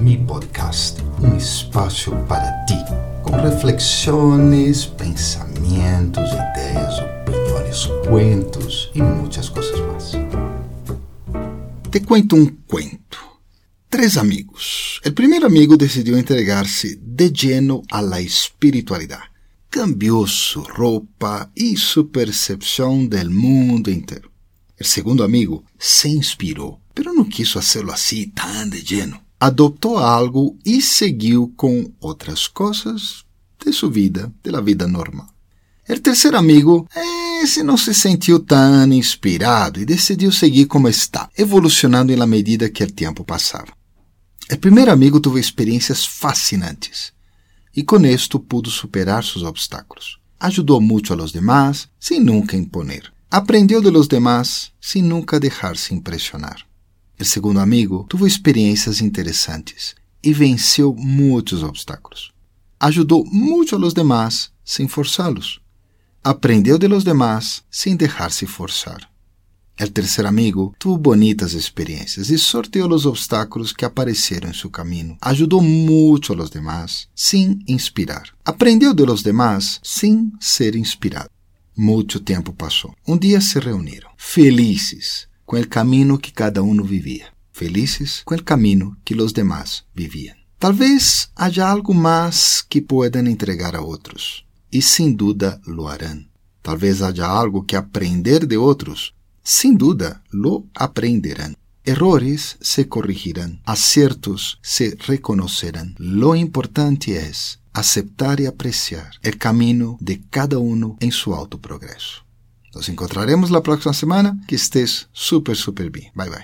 Mi Podcast, um espaço para ti, com reflexões, pensamentos, ideias, opiniões, cuentos e muitas coisas mais. Te cuento um cuento. Três amigos. O primeiro amigo decidiu entregar-se de lleno la espiritualidade. Cambiou sua roupa e sua percepção del mundo inteiro. O segundo amigo se inspirou, pero não quis fazê-lo assim tão de lleno. Adoptou algo e seguiu com outras coisas de sua vida, de la vida normal. O terceiro amigo, esse não se sentiu tão inspirado e decidiu seguir como está, evolucionando na medida que o tempo passava. O primeiro amigo teve experiências fascinantes e com isto pudo superar seus obstáculos. Ajudou muito a los demás sem nunca imponer. Aprendeu de los demás sem nunca deixar-se impressionar. O segundo amigo teve experiências interessantes e venceu muitos obstáculos. Ajudou muito a los demás sem forçá-los. Aprendeu de los demás sem deixar-se forçar. O terceiro amigo teve bonitas experiências e sorteou os obstáculos que apareceram em seu caminho. Ajudou muito a los demás sem inspirar. Aprendeu de los demás sem ser inspirado. Muito tempo passou. Um dia se reuniram, felizes com o caminho que cada um vivia, felizes com o caminho que os demás viviam. Talvez haja algo mais que puedan entregar a outros, e sem dúvida lo harão. Talvez haja algo que aprender de outros sin duda lo aprenderán. Errores se corregirán, aciertos se reconocerán. Lo importante es aceptar y apreciar el camino de cada uno en su auto progreso. Nos encontraremos la próxima semana. Que estés súper, súper bien. Bye bye.